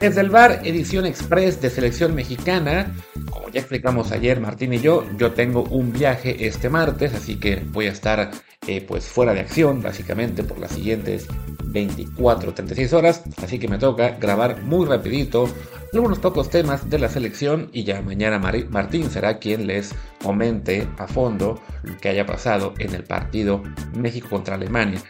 Desde el bar Edición Express de Selección Mexicana, como ya explicamos ayer Martín y yo, yo tengo un viaje este martes, así que voy a estar eh, pues fuera de acción básicamente por las siguientes 24 36 horas, así que me toca grabar muy rapidito algunos pocos temas de la selección y ya mañana Martín será quien les comente a fondo lo que haya pasado en el partido México contra Alemania.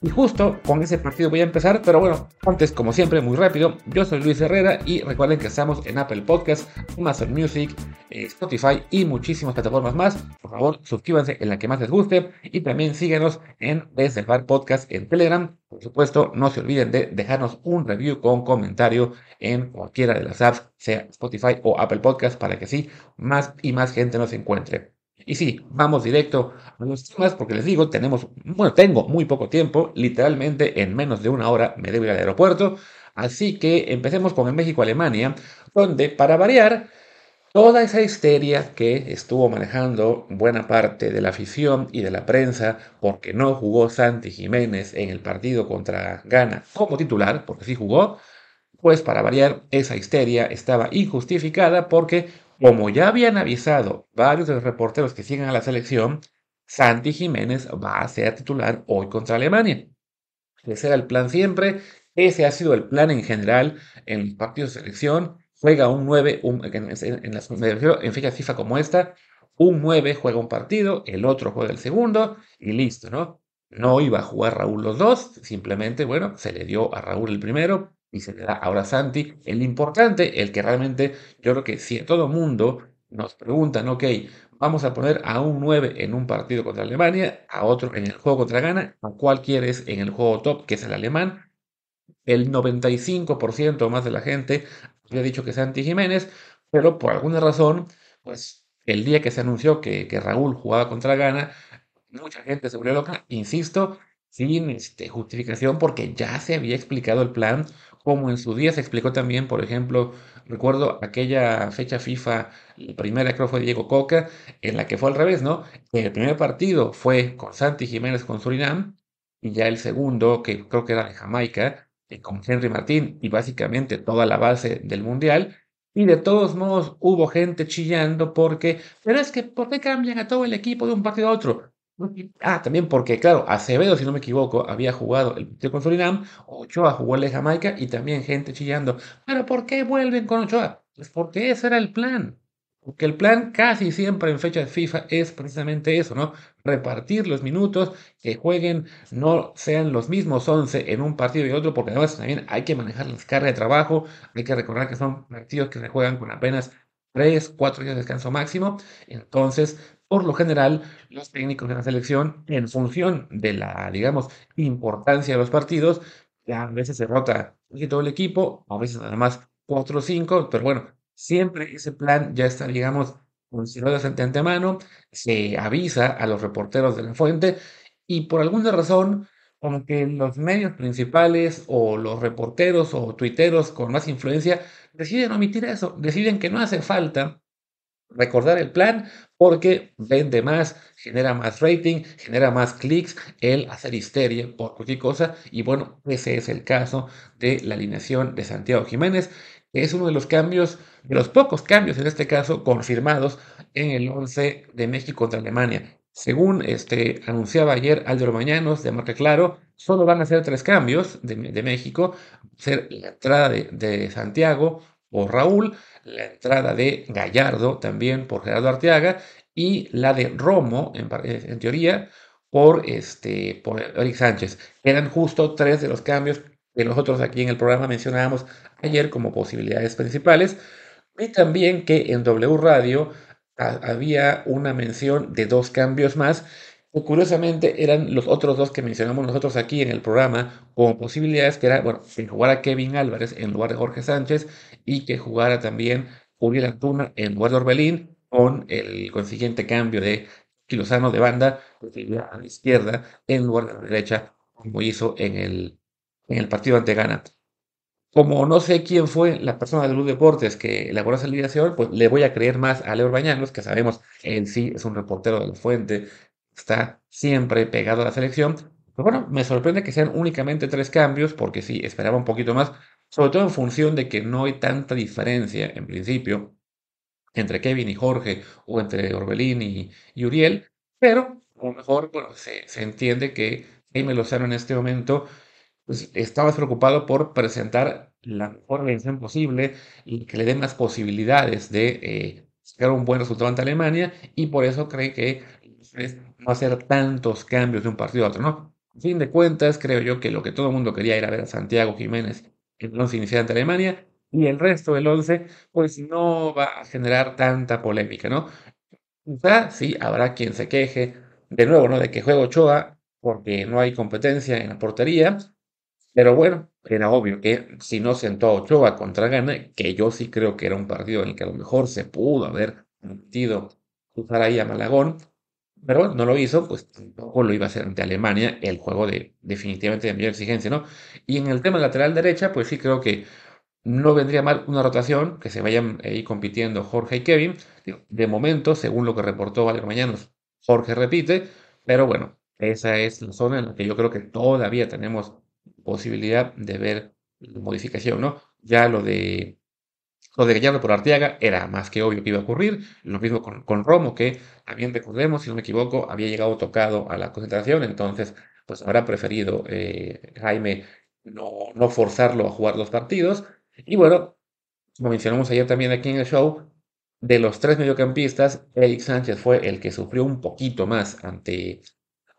Y justo con ese partido voy a empezar, pero bueno, antes como siempre muy rápido, yo soy Luis Herrera y recuerden que estamos en Apple Podcast, Amazon Music, eh, Spotify y muchísimas plataformas más. Por favor, suscríbanse en la que más les guste y también síguenos en Desde Podcast en Telegram. Por supuesto, no se olviden de dejarnos un review con comentario en cualquiera de las apps, sea Spotify o Apple Podcast, para que sí, más y más gente nos encuentre. Y sí, vamos directo a los temas porque les digo, tenemos, bueno, tengo muy poco tiempo, literalmente en menos de una hora me debo ir al aeropuerto, así que empecemos con el México-Alemania, donde para variar, toda esa histeria que estuvo manejando buena parte de la afición y de la prensa porque no jugó Santi Jiménez en el partido contra Ghana como titular, porque sí jugó, pues para variar, esa histeria estaba injustificada porque como ya habían avisado varios de los reporteros que siguen a la selección, Santi Jiménez va a ser titular hoy contra Alemania. Ese era el plan siempre, ese ha sido el plan en general en los partidos de selección. Juega un 9, en, las, en fechas FIFA como esta, un 9 juega un partido, el otro juega el segundo y listo, ¿no? No iba a jugar Raúl los dos, simplemente, bueno, se le dio a Raúl el primero, y se le da ahora a Santi. El importante, el que realmente yo creo que si todo mundo nos preguntan, ok, vamos a poner a un 9 en un partido contra Alemania, a otro en el juego contra Ghana, a cuál quieres en el juego top, que es el alemán. El 95% más de la gente había dicho que Santi Jiménez, pero por alguna razón, pues el día que se anunció que, que Raúl jugaba contra Ghana, mucha gente se volvió loca, insisto, sin este, justificación, porque ya se había explicado el plan como en su día se explicó también, por ejemplo, recuerdo aquella fecha FIFA, la primera creo fue Diego Coca, en la que fue al revés, ¿no? El primer partido fue con Santi Jiménez con Surinam, y ya el segundo, que creo que era de Jamaica, eh, con Henry Martín, y básicamente toda la base del Mundial. Y de todos modos hubo gente chillando porque, pero es que, ¿por qué cambian a todo el equipo de un partido a otro? Ah, también porque, claro, Acevedo, si no me equivoco, había jugado el partido con Surinam, Ochoa jugó el de Jamaica y también gente chillando. ¿Pero por qué vuelven con Ochoa? Pues porque ese era el plan. Porque el plan casi siempre en fecha de FIFA es precisamente eso, ¿no? Repartir los minutos, que jueguen, no sean los mismos 11 en un partido y otro, porque además también hay que manejar las cargas de trabajo, hay que recordar que son partidos que se juegan con apenas 3, 4 días de descanso máximo. Entonces, por lo general, los técnicos de la selección, en función de la, digamos, importancia de los partidos, a veces se rota todo el equipo, a veces nada más 4 o 5, pero bueno, siempre ese plan ya está, digamos, considerado de antemano, se avisa a los reporteros de la fuente y por alguna razón, como que los medios principales o los reporteros o tuiteros con más influencia deciden omitir eso, deciden que no hace falta recordar el plan porque vende más, genera más rating, genera más clics, el hacer histeria por cualquier cosa. Y bueno, ese es el caso de la alineación de Santiago Jiménez, es uno de los cambios, de los pocos cambios en este caso, confirmados en el 11 de México contra Alemania. Según este, anunciaba ayer Álvaro Mañanos de Marca Claro, solo van a ser tres cambios de, México, ser la entrada de, Santiago o Raúl, la entrada de Gallardo también por Gerardo Arteaga y la de Romo, en, en teoría, por, este, por Eric Sánchez. Eran justo tres de los cambios que nosotros aquí en el programa mencionábamos ayer como posibilidades principales. Y también que en W Radio había una mención de dos cambios más curiosamente eran los otros dos que mencionamos nosotros aquí en el programa como posibilidades, que era, bueno, que jugara Kevin Álvarez en lugar de Jorge Sánchez y que jugara también Uriel Antuna en lugar de Orbelín, con el consiguiente cambio de Quilosano de banda, a la izquierda en lugar de la derecha, como hizo en el, en el partido ante Ghana. Como no sé quién fue la persona de Luz Deportes que elaboró esa alineación, pues le voy a creer más a Leo Bañanos, que sabemos en sí es un reportero de la fuente, está siempre pegado a la selección. Pero bueno, me sorprende que sean únicamente tres cambios, porque sí, esperaba un poquito más. sobre todo en función de que no hay tanta diferencia, en principio, entre Kevin y Jorge o entre Orbelín y, y Uriel, pero a lo mejor bueno, se, se entiende que Jaime Lozano en este momento pues, estaba preocupado por presentar la mejor versión posible y que le dé más posibilidades de eh, sacar un buen resultado ante Alemania y por eso cree que no hacer tantos cambios de un partido a otro, ¿no? Fin de cuentas, creo yo que lo que todo el mundo quería era ver a Santiago Jiménez en el once inicial ante Alemania y el resto del once, pues no va a generar tanta polémica, ¿no? Quizá sí, habrá quien se queje de nuevo, ¿no? De que juega Ochoa porque no hay competencia en la portería, pero bueno, era obvio que si no sentó a Ochoa contra Ghana, que yo sí creo que era un partido en el que a lo mejor se pudo haber metido usar ahí a Malagón, pero bueno, no lo hizo, pues tampoco lo iba a hacer ante Alemania, el juego de definitivamente de mayor exigencia, ¿no? Y en el tema lateral derecha, pues sí creo que no vendría mal una rotación, que se vayan ahí compitiendo Jorge y Kevin. De momento, según lo que reportó Valer Mañanos, Jorge repite, pero bueno, esa es la zona en la que yo creo que todavía tenemos posibilidad de ver modificación, ¿no? Ya lo de lo de Gallardo por Arteaga era más que obvio que iba a ocurrir. Lo mismo con, con Romo, que también recordemos, si no me equivoco, había llegado tocado a la concentración, entonces pues habrá preferido eh, Jaime no, no forzarlo a jugar los partidos. Y bueno, como mencionamos ayer también aquí en el show, de los tres mediocampistas, Eric Sánchez fue el que sufrió un poquito más ante,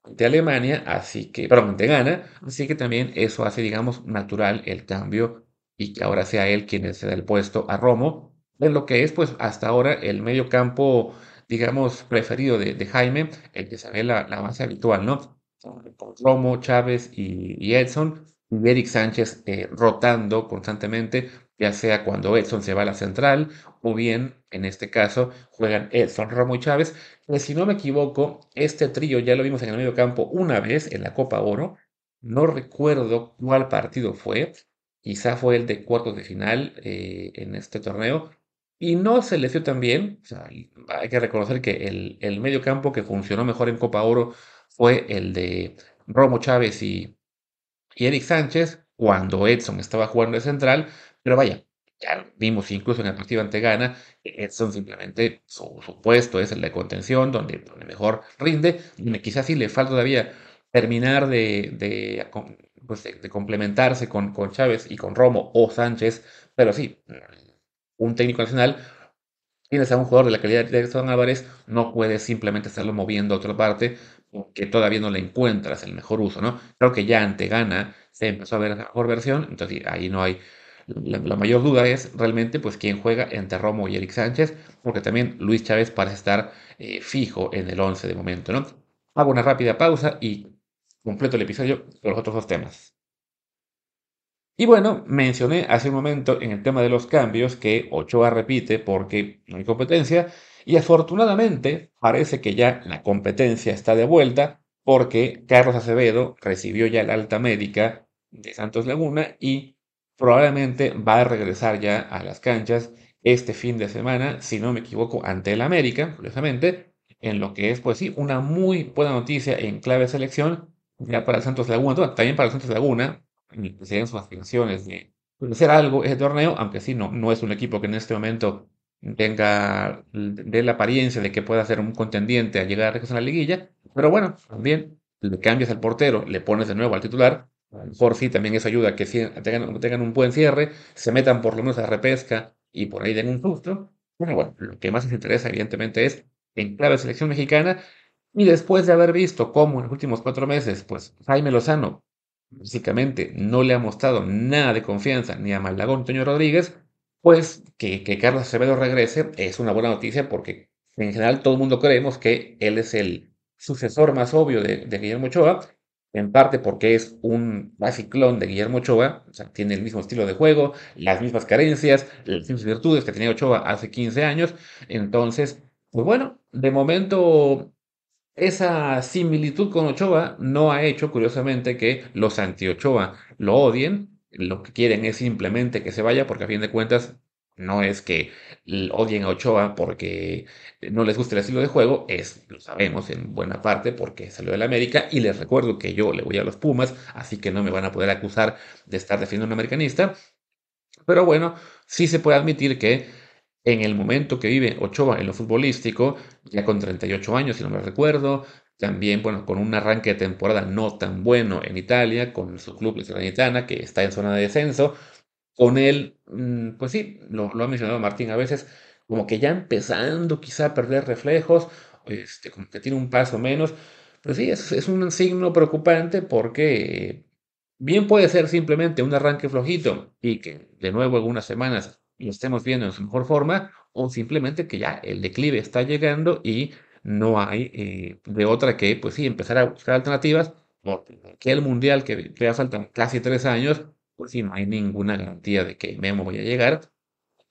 ante Alemania, así que, perdón, ante Ghana, así que también eso hace, digamos, natural el cambio y que ahora sea él quien se da el puesto a Romo, en lo que es, pues, hasta ahora el medio campo, digamos, preferido de, Jaime, el que se ve la, base habitual, ¿no? Romo, Chávez y, y Edson, y Eric Sánchez eh, rotando constantemente, ya sea cuando Edson se va a la central o bien, en este caso, juegan Edson, Romo y Chávez, que si no me equivoco, este trío ya lo vimos en el medio campo una vez en la Copa Oro, no recuerdo cuál partido fue, quizá fue el de cuartos de final eh, en este torneo, y no se le dio tan bien, hay que reconocer que el, el medio campo que funcionó mejor en Copa Oro fue el de Romo Chávez y y Eric Sánchez cuando Edson estaba jugando de central, pero vaya, ya vimos incluso en el partido ante Ghana, Edson simplemente su, puesto es el de contención, donde, mejor rinde, donde quizás sí le falta todavía terminar de, de, pues de, complementarse con, con Chávez y con Romo o Sánchez, pero sí, un técnico nacional tienes a un jugador de la calidad de Edson Álvarez, no puedes simplemente estarlo moviendo a otra parte que todavía no le encuentras el mejor uso, ¿no? Creo que ya ante Gana se empezó a ver la mejor versión, entonces ahí no hay... La, mayor duda es realmente pues quién juega entre Romo y Eric Sánchez, porque también Luis Chávez parece estar eh, fijo en el 11 de momento. Hago una rápida pausa y completo el episodio con los otros dos temas. Y bueno, mencioné hace un momento en el tema de los cambios que Ochoa repite porque no hay competencia y afortunadamente parece que ya la competencia está de vuelta porque Carlos Acevedo recibió ya la alta médica de Santos Laguna y probablemente va a regresar ya a las canchas este fin de semana, si no me equivoco, ante el América, curiosamente, en lo que es, pues sí, una muy buena noticia en clave selección ya para Santos Laguna, también para Santos Laguna, serían sus aspiraciones de hacer algo ese torneo, aunque sí, no, no es un equipo que en este momento tenga de la apariencia de que pueda ser un contendiente a llegar a la liguilla, pero bueno, también le cambias al portero, le pones de nuevo al titular, mejor sí también eso ayuda a que tengan, un buen cierre, se metan por lo menos a repesca y por ahí den un susto. Bueno, bueno, lo que más les interesa evidentemente es en clave selección mexicana. Y después de haber visto cómo en los últimos cuatro meses, pues Jaime Lozano básicamente no le ha mostrado nada de confianza ni a Malagón Toño Rodríguez, pues que, Carlos Acevedo regrese es una buena noticia porque en general todo el mundo creemos que él es el sucesor más obvio de, Guillermo Ochoa, en parte porque es un clon de Guillermo Ochoa, o sea, tiene el mismo estilo de juego, las mismas carencias, las mismas virtudes que tenía Ochoa hace 15 años, entonces, pues bueno, de momento esa similitud con Ochoa no ha hecho, curiosamente, que los anti-Ochoa lo odien, lo que quieren es simplemente que se vaya, porque a fin de cuentas no es que odien a Ochoa porque no les guste el estilo de juego, es, lo sabemos en buena parte, porque salió del América, y les recuerdo que yo le voy a los Pumas, así que no me van a poder acusar de estar defendiendo a un americanista. Pero bueno, sí se puede admitir que en el momento que vive Ochoa en lo futbolístico, ya con 38 años, si no me recuerdo, también, bueno, con un arranque de temporada no tan bueno en Italia, con su club la que está en zona de descenso, con él, mm, pues sí, lo, lo ha mencionado Martín a veces, como que ya empezando quizá a perder reflejos, este, como que tiene un paso menos, pero sí, es, un signo preocupante porque bien puede ser simplemente un arranque flojito y que de nuevo en unas semanas lo estemos viendo en su mejor forma, o simplemente que ya el declive está llegando y no hay eh, de otra que, pues sí, empezar a buscar alternativas, porque el mundial que ya faltan casi tres años, pues sí, no hay ninguna garantía de que Memo vaya a llegar.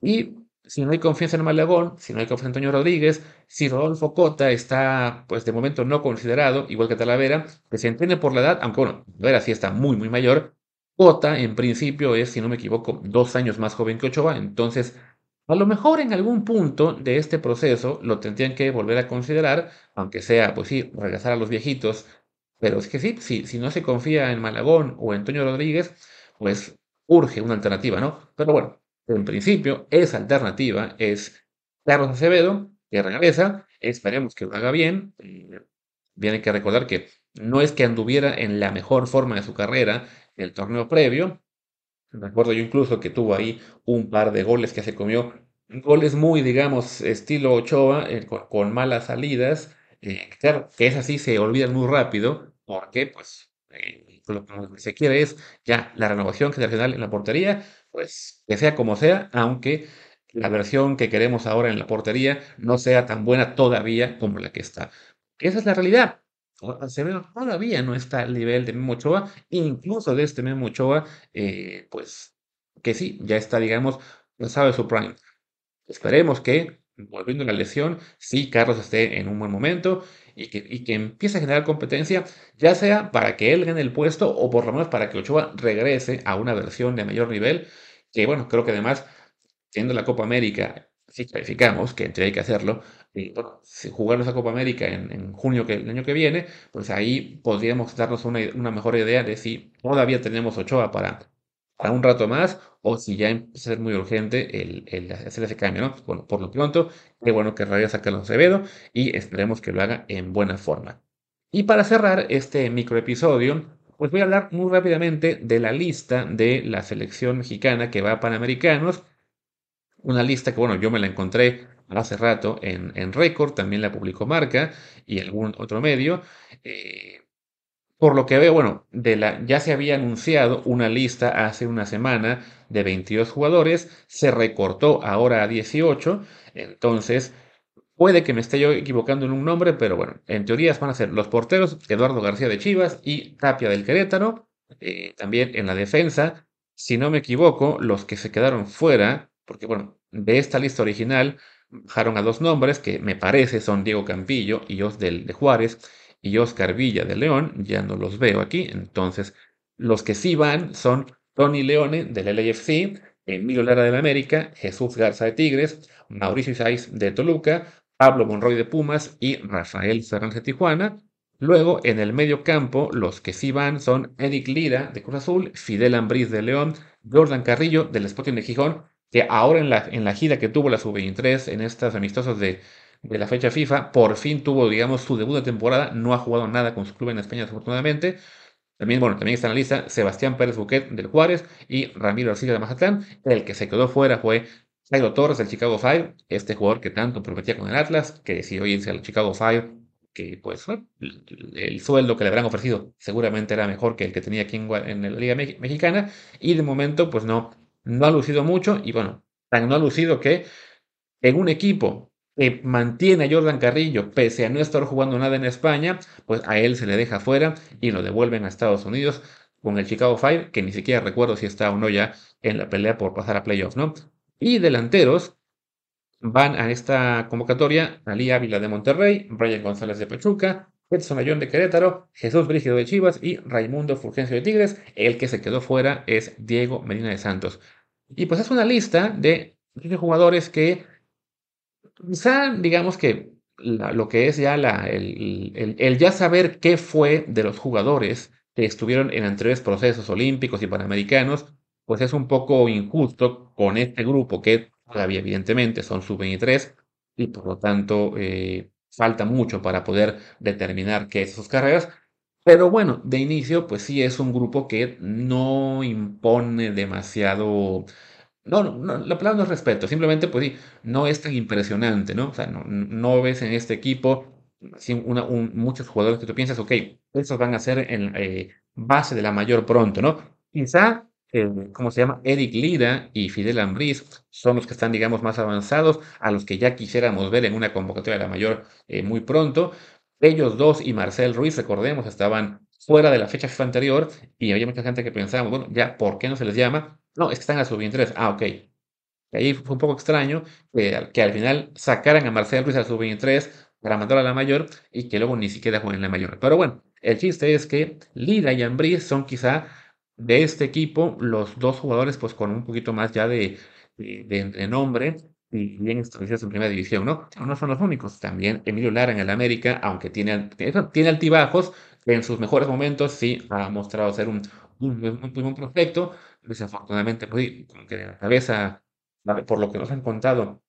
Y si no hay confianza en Malagón, si no hay confianza en Antonio Rodríguez, si Rodolfo Cota está, pues de momento no considerado, igual que Talavera, que se entiende por la edad, aunque bueno, Talavera sí está muy, muy mayor, Cota en principio es, si no me equivoco, dos años más joven que Ochoa, entonces a lo mejor en algún punto de este proceso lo tendrían que volver a considerar, aunque sea, pues sí, regresar a los viejitos. Pero es que sí, si, si no se confía en Malagón o en Antonio Rodríguez, pues urge una alternativa, ¿no? Pero bueno, en principio, esa alternativa es Carlos Acevedo, que regresa, esperemos que lo haga bien. Eh, viene que recordar que no es que anduviera en la mejor forma de su carrera el torneo previo, Recuerdo yo incluso que tuvo ahí un par de goles que se comió, goles muy, digamos, estilo Ochoa, eh, con, malas salidas. Eh, claro, que es así, se olvidan muy rápido, porque pues eh, lo que se quiere es ya la renovación generacional en la portería, pues que sea como sea, aunque la versión que queremos ahora en la portería no sea tan buena todavía como la que está. Esa es la realidad. Acevedo todavía no está al nivel de Memo Ochoa, incluso de este Memo Ochoa, eh, pues que sí, ya está, digamos, sabe su prime. Esperemos que, volviendo a la lesión, sí, Carlos esté en un buen momento y que, empiece a generar competencia, ya sea para que él gane el puesto o por lo menos para que Ochoa regrese a una versión de mayor nivel, que bueno, creo que además, siendo la Copa América si clarificamos, que entre hay que hacerlo, y bueno, si esa Copa América en, junio que, el año que viene, pues ahí podríamos darnos una, mejor idea de si todavía tenemos Ochoa para, para un rato más o si ya empieza a ser muy urgente el, hacer ese cambio, ¿no? Bueno, por lo pronto, qué bueno que regresa Carlos Acevedo y esperemos que lo haga en buena forma. Y para cerrar este microepisodio, pues voy a hablar muy rápidamente de la lista de la selección mexicana que va a Panamericanos una lista que, bueno, yo me la encontré hace rato en, en Record, también la publicó Marca y algún otro medio. Eh, por lo que veo, bueno, de la, ya se había anunciado una lista hace una semana de 22 jugadores, se recortó ahora a 18, entonces puede que me esté yo equivocando en un nombre, pero bueno, en teoría van a ser los porteros Eduardo García de Chivas y Tapia del Querétaro, eh, también en la defensa, si no me equivoco, los que se quedaron fuera porque bueno, de esta lista original bajaron a dos nombres que me parece son Diego Campillo y Osdel de Juárez y Oscar Villa de León, ya no los veo aquí, entonces los que sí van son Tony Leone del LAFC, Emilio Lara del América, Jesús Garza de Tigres, Mauricio Isais de Toluca, Pablo Monroy de Pumas y Rafael Fernández de Tijuana. Luego, en el medio campo, los que sí van son Eric Lira de Cruz Azul, Fidel Ambriz de León, Jordan Carrillo del Sporting de Gijón que ahora en la, en la gira que tuvo la sub-23 en estas amistosas de, de, la fecha FIFA, por fin tuvo, digamos, su debut de temporada, no ha jugado nada con su club en España, desafortunadamente. También, bueno, también está en la lista Sebastián Pérez Buquet del Juárez y Ramiro Arcilla de Mazatlán. El que se quedó fuera fue Jairo Torres del Chicago Fire, este jugador que tanto prometía con el Atlas, que decidió irse al Chicago Fire, que pues el, sueldo que le habrán ofrecido seguramente era mejor que el que tenía aquí en, en la Liga Mexicana, y de momento pues no, no ha lucido mucho y bueno, tan no ha lucido que en un equipo que mantiene a Jordan Carrillo pese a no estar jugando nada en España, pues a él se le deja fuera y lo devuelven a Estados Unidos con el Chicago Fire, que ni siquiera recuerdo si está o no ya en la pelea por pasar a playoffs, ¿no? Y delanteros van a esta convocatoria Ali Ávila de Monterrey, Brian González de Pachuca, Edson Ayón de Querétaro, Jesús Brígido de Chivas y Raimundo Fulgencio de Tigres. El que se quedó fuera es Diego Medina de Santos. Y pues es una lista de jugadores que quizá digamos que lo que es ya el, ya saber qué fue de los jugadores que estuvieron en anteriores procesos olímpicos y panamericanos, pues es un poco injusto con este grupo que todavía evidentemente son sub-23 y por lo tanto eh, falta mucho para poder determinar qué es sus carreras. Pero bueno, de inicio, pues sí es un grupo que no impone demasiado. No, no, no, la palabra no es respeto, simplemente, pues no es tan impresionante, ¿no? O sea, no, no ves en este equipo muchos jugadores que tú piensas, ok, estos van a ser en eh, base de la mayor pronto, ¿no? Quizá, eh, ¿cómo se llama? Eric Lira y Fidel Ambriz son los que están, digamos, más avanzados, a los que ya quisiéramos ver en una convocatoria de la mayor eh, muy pronto. Ellos dos y Marcel Ruiz, recordemos, estaban fuera de la fecha anterior y había mucha gente que pensaba, bueno, ya, ¿por qué no se les llama? No, es que están a sub-23. Ah, ok. Ahí fue un poco extraño que, al- final sacaran a Marcel Ruiz al sub-23 para mandarlo a la mayor y que luego ni siquiera jueguen en la mayor. Pero bueno, el chiste es que Lira y Ambriz son quizá de este equipo los dos jugadores pues con un poquito más ya de, de, nombre y bien establecidos en primera división, ¿no? No son los únicos. También Emilio Lara en el América, aunque tiene, tiene altibajos, en sus mejores momentos sí ha mostrado ser un, un, un- un prospecto. Desafortunadamente, pues, que la cabeza. Por lo que nos han contado,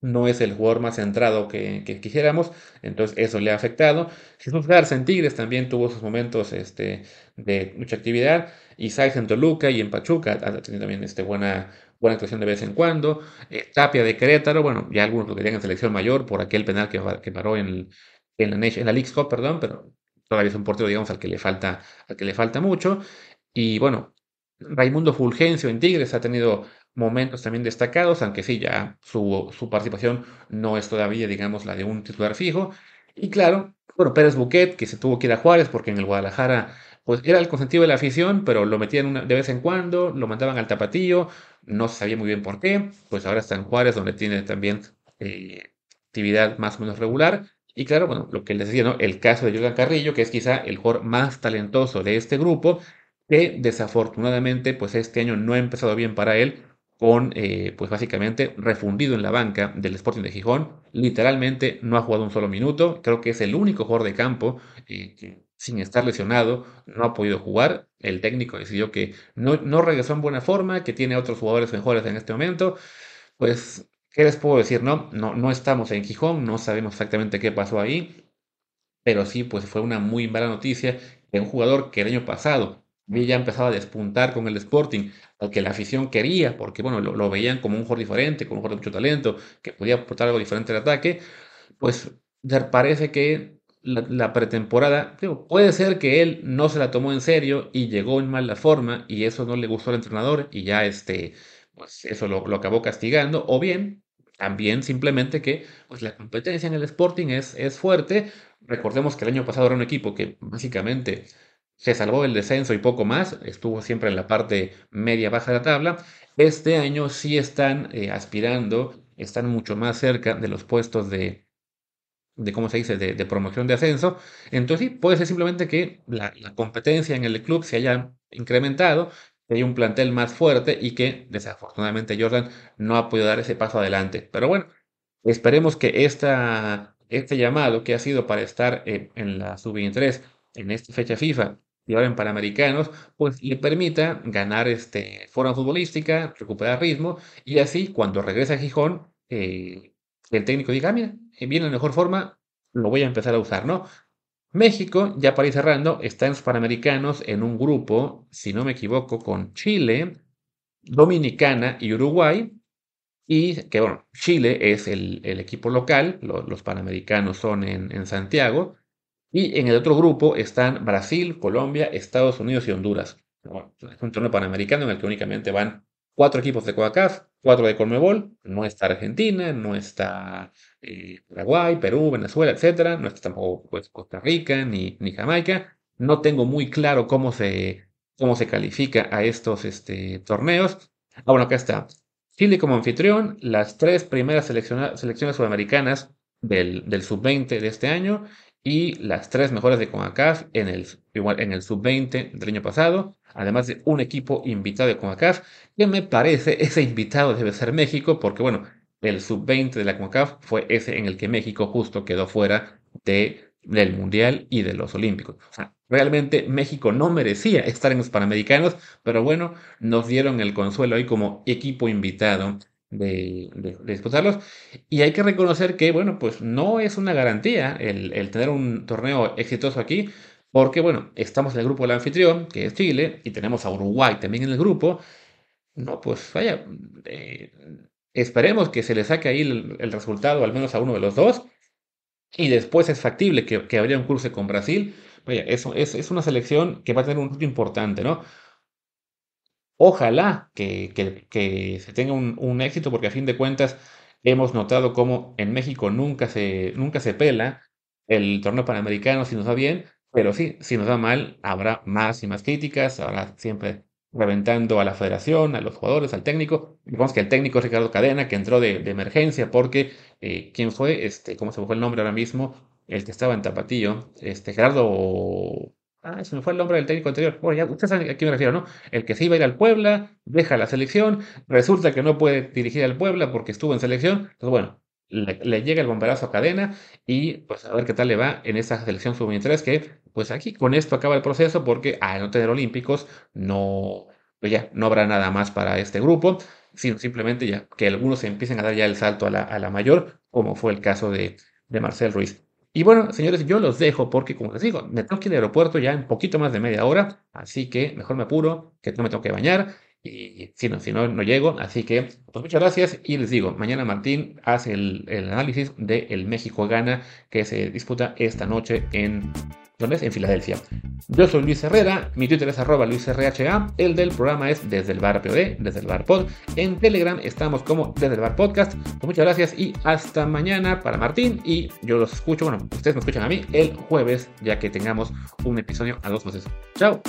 no es el jugador más centrado que, que quisiéramos, entonces eso le ha afectado. Jesús Garza en Tigres también tuvo sus momentos este, de mucha actividad. Isaac en Toluca y en Pachuca ha tenido también este, buena, buena actuación de vez en cuando. Eh, Tapia de Querétaro, bueno, ya algunos lo querían en selección mayor por aquel penal que, que paró en, en la, en la Leagues Cup, perdón, pero todavía es un portero, digamos, al que le falta, al que le falta mucho. Y bueno, Raimundo Fulgencio en Tigres ha tenido momentos también destacados, aunque sí, ya su, su participación no es todavía, digamos, la de un titular fijo. Y claro, bueno, Pérez Buquet, que se tuvo que ir a Juárez porque en el Guadalajara, pues era el consentido de la afición, pero lo metían de vez en cuando, lo mandaban al tapatío, no se sabía muy bien por qué, pues ahora está en Juárez, donde tiene también eh, actividad más o menos regular. Y claro, bueno, lo que les decía, ¿no? El caso de Jordan Carrillo, que es quizá el jugador más talentoso de este grupo, que desafortunadamente, pues este año no ha empezado bien para él, con, eh, pues básicamente refundido en la banca del Sporting de Gijón. Literalmente no ha jugado un solo minuto. Creo que es el único jugador de campo eh, que sin estar lesionado no ha podido jugar. El técnico decidió que no, no regresó en buena forma, que tiene otros jugadores mejores en este momento. Pues, ¿qué les puedo decir? No, no, no estamos en Gijón, no sabemos exactamente qué pasó ahí. Pero sí, pues fue una muy mala noticia de un jugador que el año pasado ya empezado a despuntar con el Sporting, al que la afición quería, porque bueno, lo, veían como un jugador diferente, como un jugador de mucho talento, que podía aportar algo diferente al ataque, pues parece que la, pretemporada, puede ser que él no se la tomó en serio y llegó en mala forma y eso no le gustó al entrenador y ya este, pues eso lo, lo acabó castigando, o bien también simplemente que pues la competencia en el Sporting es, es fuerte. Recordemos que el año pasado era un equipo que básicamente se salvó del descenso y poco más, estuvo siempre en la parte media baja de la tabla. Este año sí están eh, aspirando, están mucho más cerca de los puestos de, de ¿cómo se dice?, de, promoción de ascenso. Entonces sí, puede ser simplemente que la, competencia en el club se haya incrementado, que hay un plantel más fuerte y que desafortunadamente Jordan no ha podido dar ese paso adelante. Pero bueno, esperemos que esta, este llamado que ha sido para estar eh, en la sub-23 en esta fecha FIFA y ahora en Panamericanos, pues le permita ganar este, forma futbolística, recuperar ritmo y así cuando regrese a Gijón, eh, el técnico diga, "Ah, mira, eh, viene en mejor forma, lo voy a empezar a usar, ¿no? México, ya para ir cerrando, está en los Panamericanos en un grupo, si no me equivoco, con Chile, Dominicana y Uruguay. Y que bueno, Chile es el, el equipo local, lo- los Panamericanos son en, en Santiago. Y en el otro grupo están Brasil, Colombia, Estados Unidos y Honduras. Es un torneo panamericano en el que únicamente van cuatro equipos de CONCACAF, cuatro de Conmebol. No está Argentina, no está eh, Paraguay, Perú, Venezuela, etcétera. No está pues, Costa Rica ni, Jamaica. No tengo muy claro cómo se, cómo se califica a estos este, torneos. Ah, bueno, acá está. Chile como anfitrión, las tres primeras selecciones sudamericanas del, del sub-20 de este año y las tres mejores de CONCACAF en el, en el sub-20 del año pasado, además de un equipo invitado de CONCACAF, que me parece ese invitado debe ser México, porque bueno, el sub-20 de la CONCACAF fue ese en el que México justo quedó fuera de del Mundial y de los Olímpicos. O sea, realmente México no merecía estar en los Panamericanos, pero bueno, nos dieron el consuelo ahí como equipo invitado de, disputarlos. Y hay que reconocer que, bueno, pues no es una garantía el, el tener un torneo exitoso aquí, porque, bueno, estamos en el grupo del anfitrión, que es Chile, y tenemos a Uruguay también en el grupo. No, pues vaya, eh, esperemos que se le saque ahí el, resultado, al menos a uno de los dos. Y después es factible que, que habría un cruce con Brasil. Vaya, eso es, es, una selección que va a tener un punto importante, ¿no? Ojalá que, que, se tenga un, un, éxito, porque a fin de cuentas hemos notado cómo en México nunca se, nunca se pela el torneo panamericano si nos va bien, pero sí, si nos va mal, habrá más y más críticas, habrá siempre reventando a la federación, a los jugadores, al técnico. Digamos que el técnico es Ricardo Cadena, que entró de, emergencia porque, eh, ¿quién fue? Este, ¿Cómo se me fue el nombre ahora mismo? El que estaba en Tapatillo, este, Gerardo... Ah, se me fue el nombre del técnico anterior. Bueno, ya ustedes saben a quién me refiero, ¿no? El que se iba a ir al Puebla, deja la selección, resulta que no puede dirigir al Puebla porque estuvo en selección. Entonces, bueno, le, llega el bomberazo a cadena y pues a ver qué tal le va en esa selección sub-23 que pues aquí con esto acaba el proceso porque al no tener olímpicos no, pues ya no habrá nada más para este grupo, sino simplemente ya que algunos empiecen a dar ya el salto a la, mayor, como fue el caso de, de Marcel Ruiz. Y bueno, señores, yo los dejo porque, como les digo, me tengo que ir al aeropuerto ya en poquito más de media hora, así que mejor me apuro, que no me tengo que bañar y si no, si no, no llego. Así que, pues muchas gracias. Y les digo, mañana Martín hace el, análisis de el México-Gana que se disputa esta noche en En Filadelfia. Yo soy Luis Herrera, mi Twitter es arroba LuisRHA, el del programa es desde el bar POD, desde el bar pod. En Telegram estamos como desde el bar podcast. Pues muchas gracias y hasta mañana para Martín. Y yo los escucho, bueno, ustedes me escuchan a mí el jueves, ya que tengamos un episodio a dos veces. Chao.